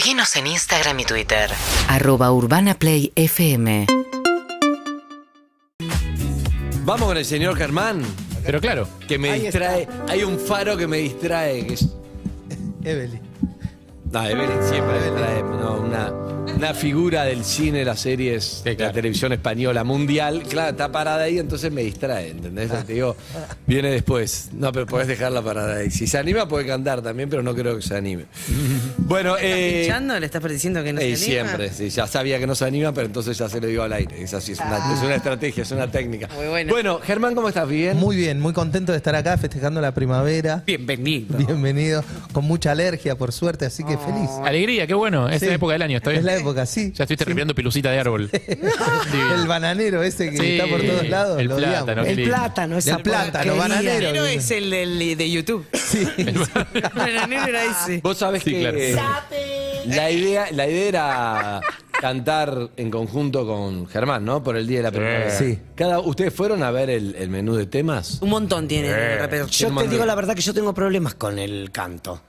Seguinos en Instagram y Twitter. Arroba Urbana Play FM. Vamos con el señor Germán, Pero claro, que me distrae. Hay un faro que me distrae. Que es... Evelyn. No, Evelyn siempre me distrae. No, una, una figura del cine, las series, de la televisión española mundial. Claro, está parada ahí, entonces me distrae, ¿entendés? Te digo, viene después. No, pero podés dejarla parada ahí. Si se anima, puede cantar también, pero no creo que se anime. Bueno, eh. ¿Pinchando? ¿Le estás diciendo que no eh, se anima? siempre, sí, ya sabía que no se anima, pero entonces ya se lo digo al aire. Es así, es una, es una estrategia, es una técnica. Muy bueno. Germán, ¿cómo estás? ¿Bien? Muy bien, muy contento de estar acá festejando la primavera. Bienvenido. Bienvenido. Con mucha alergia, por suerte, así que feliz. alegría, qué bueno. Es Sí. la época del año, ¿está bien? Es la época, sí. Ya estuviste arreglando pelucita de árbol. El bananero ese que Sí, está por todos lados. el lo plátano, odiamos. El plátano, esa El plátano, porquería. bananero. Pero es el del- de YouTube. Sí. Bananero era ese. Vos sabés Sí, que claro. eh, la idea, la idea era cantar en conjunto con Germán, ¿no? Por el día de la primavera. Sí. Cada, ¿Ustedes fueron a ver el, el menú de temas? Un montón tiene el. Yo te digo la verdad que yo tengo problemas con el canto.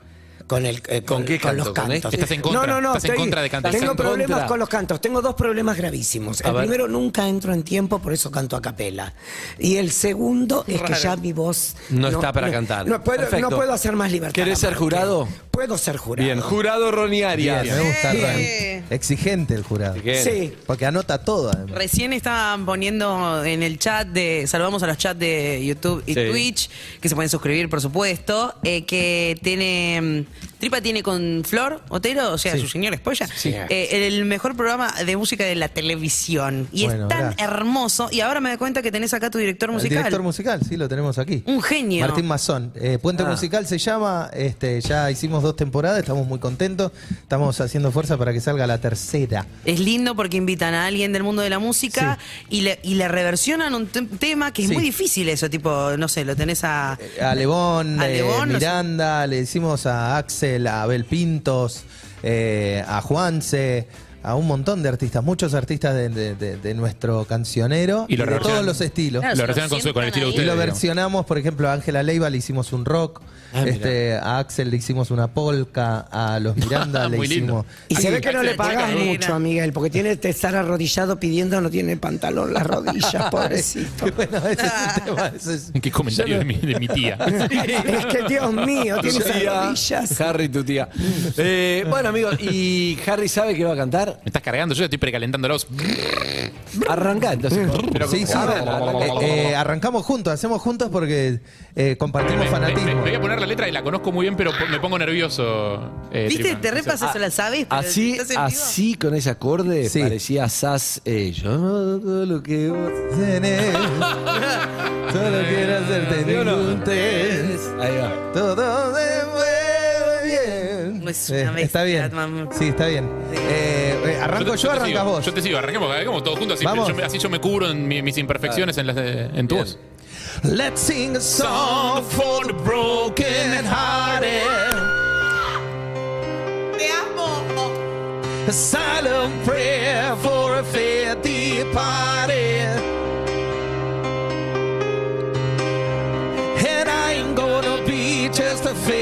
Con, el, eh, ¿Con qué con los canto? ¿Con cantos. este? Estás en contra, No, no, no. estás en contra de cantar. Tengo problemas contra. con los cantos. Tengo dos problemas gravísimos. A El ver. primero, nunca entro en tiempo, por eso canto a capela. Y el segundo es que ya mi voz. No está para cantar. No puedo, no puedo hacer más libertad. ¿Querés ser jurado? Puedo ser jurado. Bien, jurado Ronnie Bien, Arias. me gusta. Bien. Exigente el jurado. Bien. Sí. Porque anota todo, además. Recién estaban poniendo en el chat de. Saludamos a los chats de YouTube y Sí. Twitch, que se pueden suscribir, por supuesto. eh, que tiene. Tripa tiene con Flor Otero, o sea, su señora esposa, eh, el mejor programa de música de la televisión. Y Bueno, es tan gracias. hermoso. Y ahora me doy cuenta que tenés acá tu director El musical. director musical, sí, lo tenemos aquí. Un genio. Martín Mazón. Eh, Puente Ah. Musical se llama, este, ya hicimos dos temporadas, estamos muy contentos, estamos haciendo fuerza para que salga la tercera. Es lindo porque invitan a alguien del mundo de la música y, le, y le reversionan un te- tema que es Sí. muy difícil eso, tipo, no sé, lo tenés a... A Lebón, A eh, Lebón, no sé. Miranda, le hicimos a Axel, a Abel Pintos, eh, a Juanse, a un montón de artistas, muchos artistas de, de- de- de nuestro cancionero Y lo de todos los estilos. Claro, Lo se relacionan con, el estilo de Y lo versionamos, por ejemplo, a Ángela Leiva le hicimos un rock, Ah, este, a Axel le hicimos una polka, a los Miranda le Muy lindo. hicimos. Y se ve que no le pagas mucho a Miguel, porque tiene que estar arrodillado pidiendo, no tiene pantalón las rodillas, pobrecito. Bueno, ese es un tema, ese es- Qué comentario de mi, de mi tía. es que Dios mío, tiene esas rodillas. Harry, tu tía. Eh, bueno, amigos, ¿y Harry sabe que va a cantar? Me estás cargando, yo ya estoy precalentándolos. Arranca, entonces. Pero- Sí, sí. A ver, arranca. Eh, eh, arrancamos juntos, hacemos juntos porque eh, compartimos Me, fanatismo. me- me voy a poner la letra y la conozco muy bien, pero me pongo nervioso. eh, ¿Viste? Te repasas, la sabes, pero Así, así con ese acorde Sí. parecía Sass. Eh, yo no todo lo que vos Tenés, Solo quiero hacerte ningún test. Ahí va. Todo bien. Es una Eh, está bien. Sí, está bien. Eh, eh, arranco te- yo, te arrancas sigo, vos. Yo te sigo, arranquemos, hagamos todos juntos, así Vamos. yo, me- así yo me cubro en mi- mis imperfecciones en, las de- en tu Bien. voz. Let's sing a song for the broken hearted. Te amo. A silent prayer for a fair departed.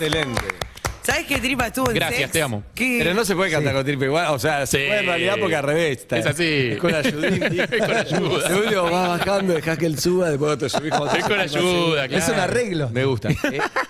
Excelente. ¿Sabes qué tripa estuvo en Gracias, sex? te amo. ¿Qué? Pero no se puede cantar con triple igual, o sea, se Sí. puede en realidad porque al revés. está- Es así. Es con ayudita. Es con ayuda. El último vas bajando, dejás que él suba, después te subís. cuando Es con ayuda, Es un arreglo. Me gusta.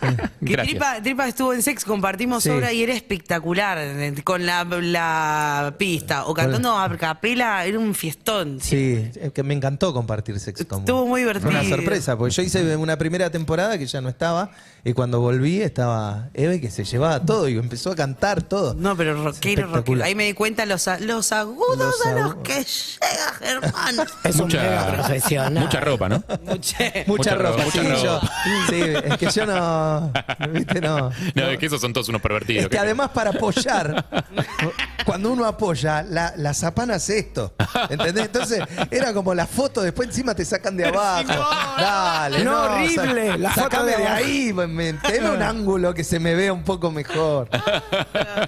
Eh, Que Gracias. Tripa, Tripa estuvo en sex, compartimos Sí. obra y era espectacular eh, con la, la pista o cantando a capela, era un fiestón. Sí, es que me encantó compartir sexo con vos. Estuvo muy Fue divertido. Una sorpresa, porque yo hice una primera temporada que ya no estaba, y cuando volví estaba Eve que se llevaba todo y empezó a cantar todo. No, pero rockero, rockero. Ahí me di cuenta los, a- los agudos Los a los que llega Germán. Es un mega profesional. mucha ropa, ¿no? Muche. Mucha, Mucha ropa, ropa, sí, mucha yo. Sí, es que yo no. ¿Viste? No. No, es que esos son todos unos pervertidos. Es que además para apoyar, cuando uno apoya, la, la zapana hace esto. ¿Entendés? Entonces era como la foto, después encima te sacan de abajo. Dale, No, no, horrible, sa- la foto de de ahí, me- me- tenme un ángulo que se me vea un poco mejor.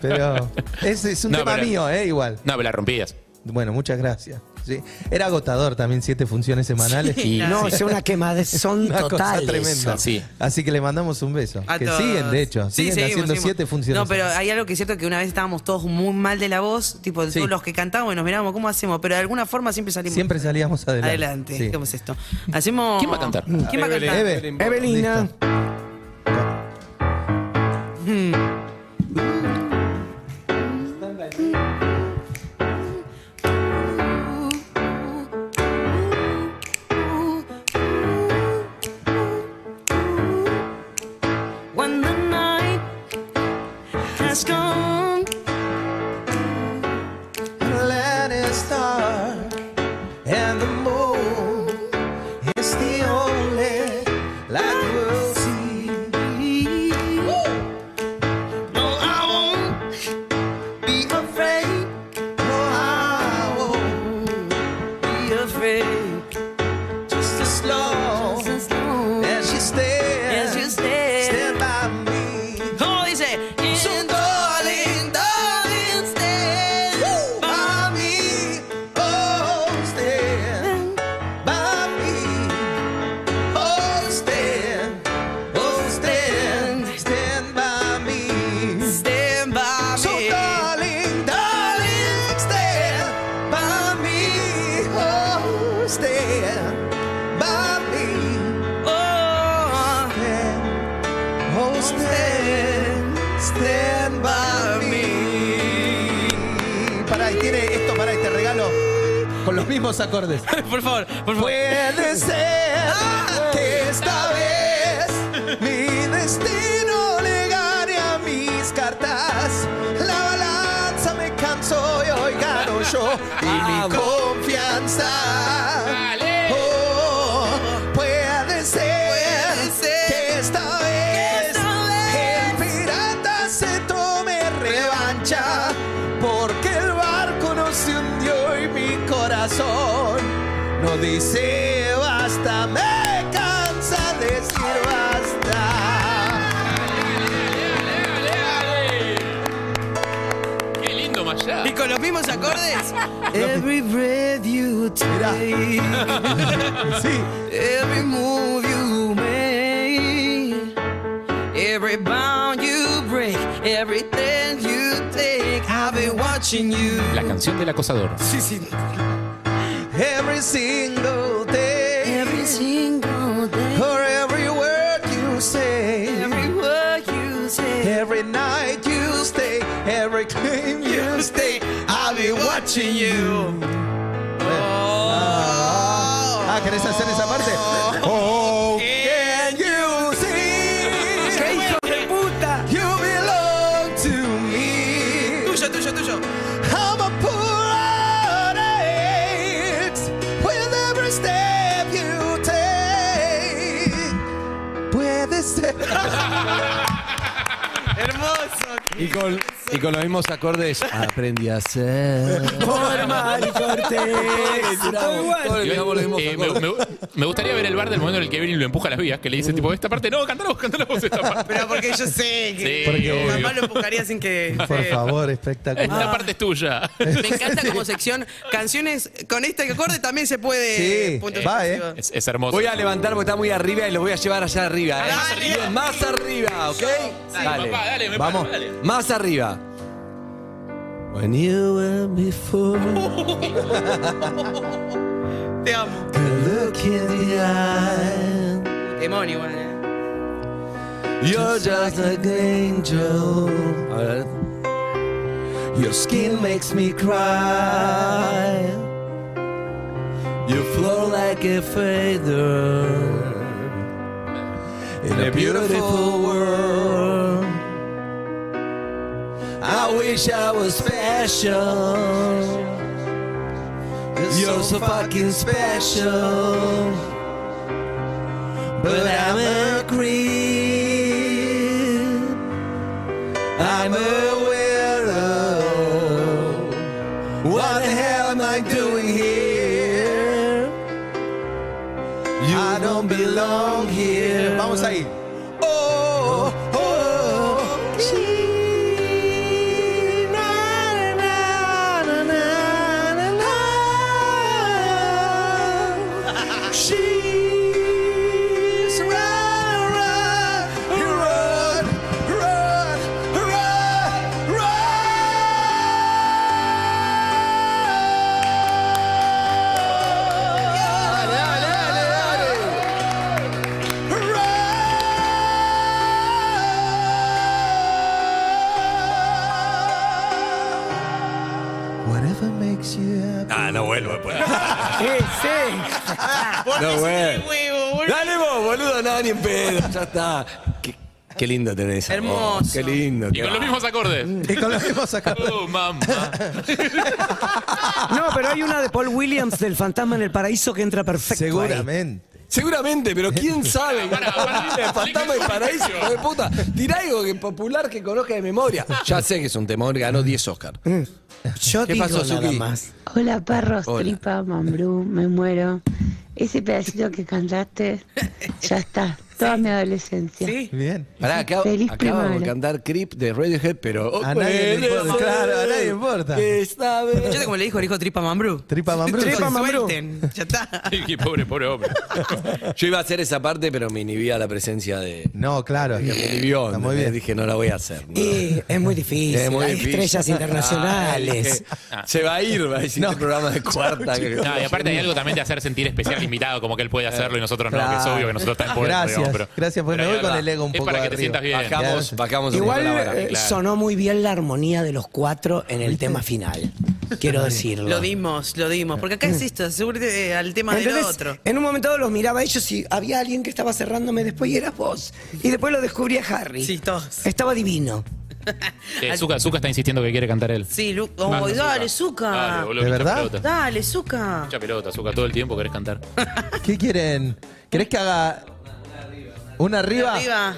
Pero ese es un No, tema pero- mío, ¿eh? Igual. No, me la rompías. Bueno, muchas gracias. Sí. Era agotador también, siete funciones semanales. Sí, No, es una quemazón Una cosa total. tremenda. eso. Sí. Así que le mandamos un beso. A que todos. siguen, de hecho. Sí, siguen seguimos, haciendo seguimos. siete funciones. No, pero hay algo que es cierto que una vez estábamos todos muy mal de la voz, tipo Sí. todos los que cantábamos y nos mirábamos cómo hacemos, pero de alguna forma siempre salimos Siempre salíamos adelante. adelante. Sí. ¿Cómo es esto? Hacemos. ¿Quién va a cantar? ¿Quién va a cantar? Eve. Evelina. Listo. Y tiene esto para este regalo con los mismos acordes. por favor, por favor. Puede ser que esta vez mi destino le gane a mis cartas. La balanza me cansó y hoy gano yo y mi confianza. Corazón no dice basta, me cansa decir basta. Qué lindo Mayá. ¿Y con los mismos acordes? Every breath you take, Sí, every move you make, every bound you break, everything you take, I've been watching you. La canción del acosador. Sí, sí. Every single day, Every single day, for every word you say, every word you say. every night you stay, every claim you stay, I'll be watching you. Hermoso. Y con, y con los mismos acordes aprendí a ser. Formal y cortés. Todo igual. Todos le tiramos los mismos Eh, me, acordes. me- me gustaría ver el bar del momento en el que Evelyn lo empuja a las vías, que le dice tipo, esta parte no, cántala vos, vos esta parte. Pero porque yo sé que Sí, Porque- obvio. mamá lo empujaría sin que. Por favor, espectacular. Esta parte es tuya. Me encanta como sección. Canciones con este acorde también se puede. Sí, va, ¿eh? suspensivos. Es, es hermoso. Voy a levantar porque está muy arriba y los voy a llevar allá arriba. ¿eh? Dale. Más arriba, ¿ok? Dale, papá, dale, me Vamos. paro, dale. Más arriba. When you were before Te amo. the look in the eye. Demonio, eh. You're just like an angel. Your skin makes me cry. You flow like a feather In a beautiful world. I wish I was special. You're so fucking special. But I'm a creep. I'm a weirdo. What the hell am I doing here? I don't belong here. Vamos ahí. She No vuelvo. Dale vos, boludo, nada, ni en pedo. Ya está. Qué, qué lindo tenés. Hermoso. Qué lindo. Y con los mismos acordes. Y con los mismos acá. Oh, mamá. No, pero hay una de Paul Williams del Fantasma en el Paraíso que entra perfecto. ahí. Seguramente. Seguramente, pero quién sabe. Fantasma del paraíso, hijo de puta. Tirá algo que popular que conozca de memoria. Ya sé que es un temor, ganó 10 Oscar. Yo ¿Qué digo pasó, nada Suki? más. Hola perros, Hola. tripa, mambrú, me muero. Ese pedacito que cantaste, ya está, toda mi adolescencia. Sí. Bien. Pará, acá, Feliz acabamos de cantar Creep de Radiohead, pero. A nadie le importa, claro, a nadie le importa. Yo como le dijo, le dijo Tripa Mambrú. Tripa Mambrú. Tripa. Mambrú. Ya está. Qué pobre, pobre hombre. Yo iba a hacer esa parte, pero me inhibía la presencia de. No, claro. Me inhibió. Está bien. Dije, no la voy a hacer. no. Y es muy difícil. Es muy hay difícil. estrellas internacionales. Ay, dije, Se va a ir, va a este programa de cuarta. que- No, y aparte hay algo también de hacer sentir especial al invitado, como que él puede hacerlo y nosotros no, que es obvio que nosotros también podemos. Gracias, digamos, pero- gracias, porque pero me es voy con el ego un Es poco para que te sientas bien. Bajamos, bajamos un Igual poco la vara. eh, claro. sonó muy bien la armonía de los cuatro en el tema final. Quiero decirlo. Lo dimos, lo dimos. Porque acá es esto, seguramente eh, al tema del otro. En un momento los miraba a ellos y había alguien que estaba cerrándome después y eras vos. Y después lo descubrí a Harry. Sí, todos. Estaba divino. Eh, Zuka, Zuka está insistiendo que quiere cantar él. Sí, Lu oh, dale, Dale, Zuka. boludo, ¿De mucha verdad? pelota. Dale, Zuka. Mucha pelota, Zuka, todo el tiempo querés cantar. ¿Qué quieren? ¿Querés que haga una arriba? Arriba.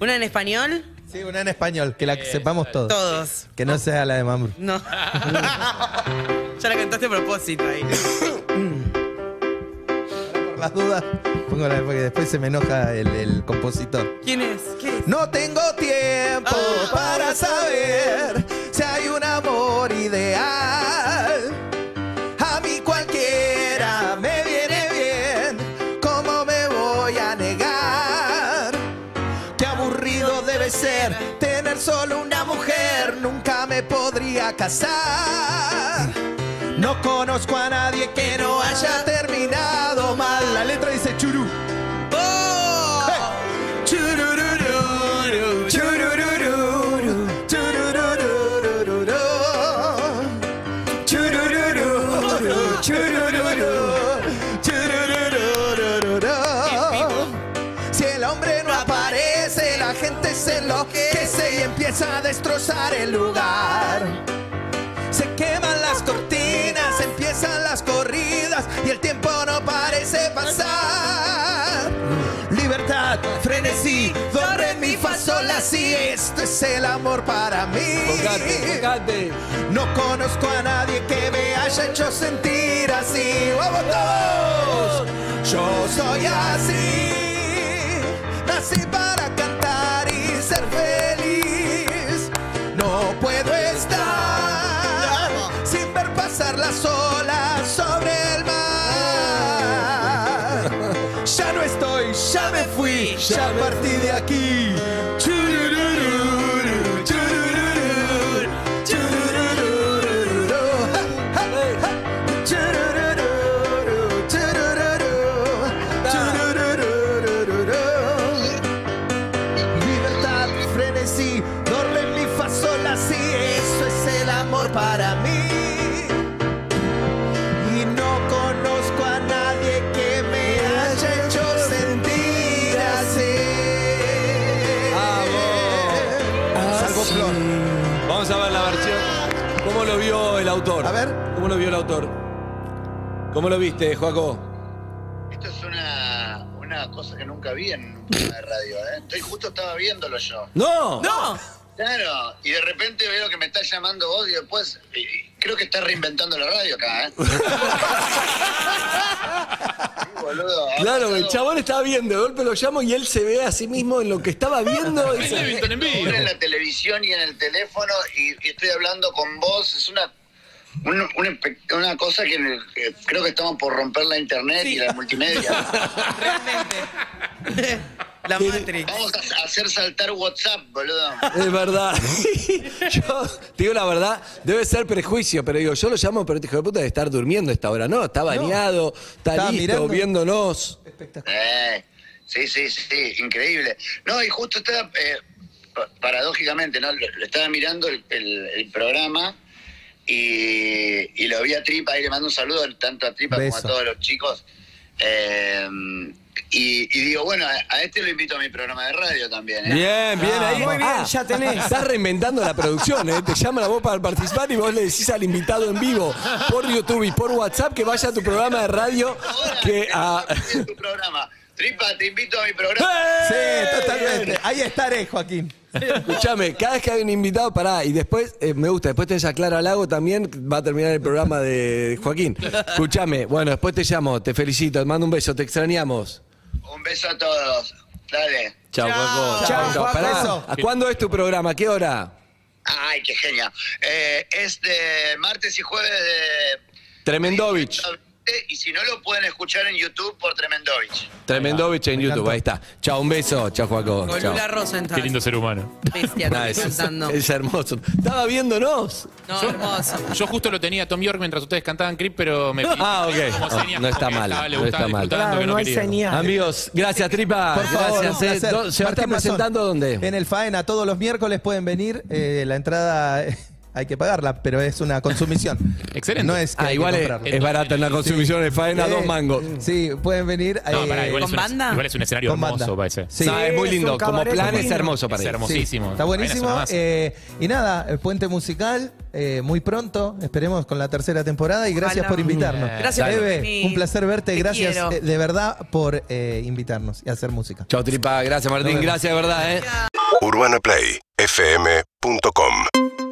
¿Una en español? Sí, una en español, que la sepamos todos. Todos. Que no sea la de Mambrú. No. ya la cantaste a propósito ahí. Por las dudas, pongo la porque después se me enoja el, el compositor. ¿Quién es? ¿Qué es? No tengo tiempo Ah. para saber si hay un amor ideal. A mí cualquiera me viene bien. ¿Cómo me voy a negar? Qué aburrido debe ser tener solo una mujer. Nunca me podría casar. No conozco a nadie que no haya terminado letra dice churú. ¡Oh! Si el hombre no aparece, la gente se enloquece y empieza a destrozar el lugar. Se queman las cortinas, empiezan las corridas y el tiempo no parece pasar. Libertad, frenesí, do, re, mi, fa, sol, la, si. Esto es el amor para mí. No conozco a nadie que me haya hecho sentir así. ¡Vamos todos! Yo soy así. Nací para cantar y ser feliz. Ya partí de aquí. Autor? A ver. ¿Cómo lo vio el autor? ¿Cómo lo viste, Joaco? Esto es una, una cosa que nunca vi en un programa de radio, ¿eh? Estoy justo estaba viéndolo yo. ¡No! ¡No! Claro, y de repente veo que me está llamando vos y después y- y creo que está reinventando la radio acá, ¿eh? Boludo, Claro, el chabón estaba viendo, de golpe lo llamo y él se ve a sí mismo en lo que estaba viendo. Es en vivo. En la televisión y en el teléfono y, y estoy hablando con vos, es una un- una, cosa que, que creo que estamos por romper la internet y la multimedia. Realmente. La Matrix. Vamos a hacer saltar WhatsApp, boludo. Es verdad. yo te digo la verdad, debe ser prejuicio, pero digo, yo lo llamo, pero este hijo de puta debe estar durmiendo a esta hora. No, está bañado, está Estaba listo, mirando. viéndonos. Eh, sí, sí, sí, increíble. No, y justo estaba, eh, pa- paradójicamente, ¿no? Lo, lo estaba mirando el, el- el programa y, y lo vi a Tripa, y le mando un saludo tanto a Tripa como a todos los chicos. Eh, y, digo, bueno, a, a este lo invito a mi programa de radio también. ¿eh? Bien, bien Ah, ahí. muy bien, ya tenés. Estás reinventando la producción, ¿eh? Te llaman a vos para participar y vos le decís al invitado en vivo por YouTube y por WhatsApp que vaya a tu programa de radio Ahora, que a... en tu programa. Tripa, te invito a mi programa. ¡Eh! Sí, totalmente. Ahí estaré, Joaquín. Escuchame, cada vez que hay un invitado, pará, y después, eh, me gusta, después tenés a Clara Lago también, va a terminar el programa de Joaquín. Escuchame, bueno, después te llamo, te felicito, te mando un beso, te extrañamos. Un beso a todos. Dale. Chao, Joaco. Chao, Pará, beso. ¿a cuándo es tu programa? ¿Qué hora? Ay, qué genia. Eh, es de martes y jueves de Tremendovich. Y si no, lo pueden escuchar en YouTube por Tremendovich. Tremendovich en YouTube, ahí está. Chao, un beso. Chao, Joaco. Con Chao. Lula Qué lindo ser humano. Bestia, estoy es, pensando. es hermoso. Estaba viéndonos. No, hermoso. Yo justo lo tenía a Tom York mientras ustedes cantaban Creep, pero me Ah, ok. como No, señas no está como que mal, estaba- le no gustaba está mal. disfrutando, Claro, que no hay quería. señal. Amigos, gracias, Tripa. Por favor, gracias. un placer. eh. ¿Dó- ¿Se va a estar Mazón. presentando dónde? En el Faena, todos los miércoles pueden venir. eh, la entrada eh, hay que pagarla, pero es una consumición. Excelente. No es que Ah, hay que igual es, comprarla. es barata en la consumición de faena, dos mangos. Sí, pueden venir. No, eh, pará, igual, ¿Con un, banda? igual es un escenario Con hermoso, banda. parece. Sí. No, es muy lindo. un Como cabaret plan es lindo. hermoso para Es ir. hermoso. Sí, Hermosísimo. está buenísimo. Eh, y nada, el puente musical, eh, muy pronto, esperemos con la tercera temporada y gracias Ojalá. por invitarnos. Gracias, Eve, Martín. un placer verte, Te gracias quiero. eh, de verdad por eh, invitarnos y hacer música. Chao, Tripa. Gracias, Martín. Gracias de verdad, ¿eh? UrbanaPlayFM.com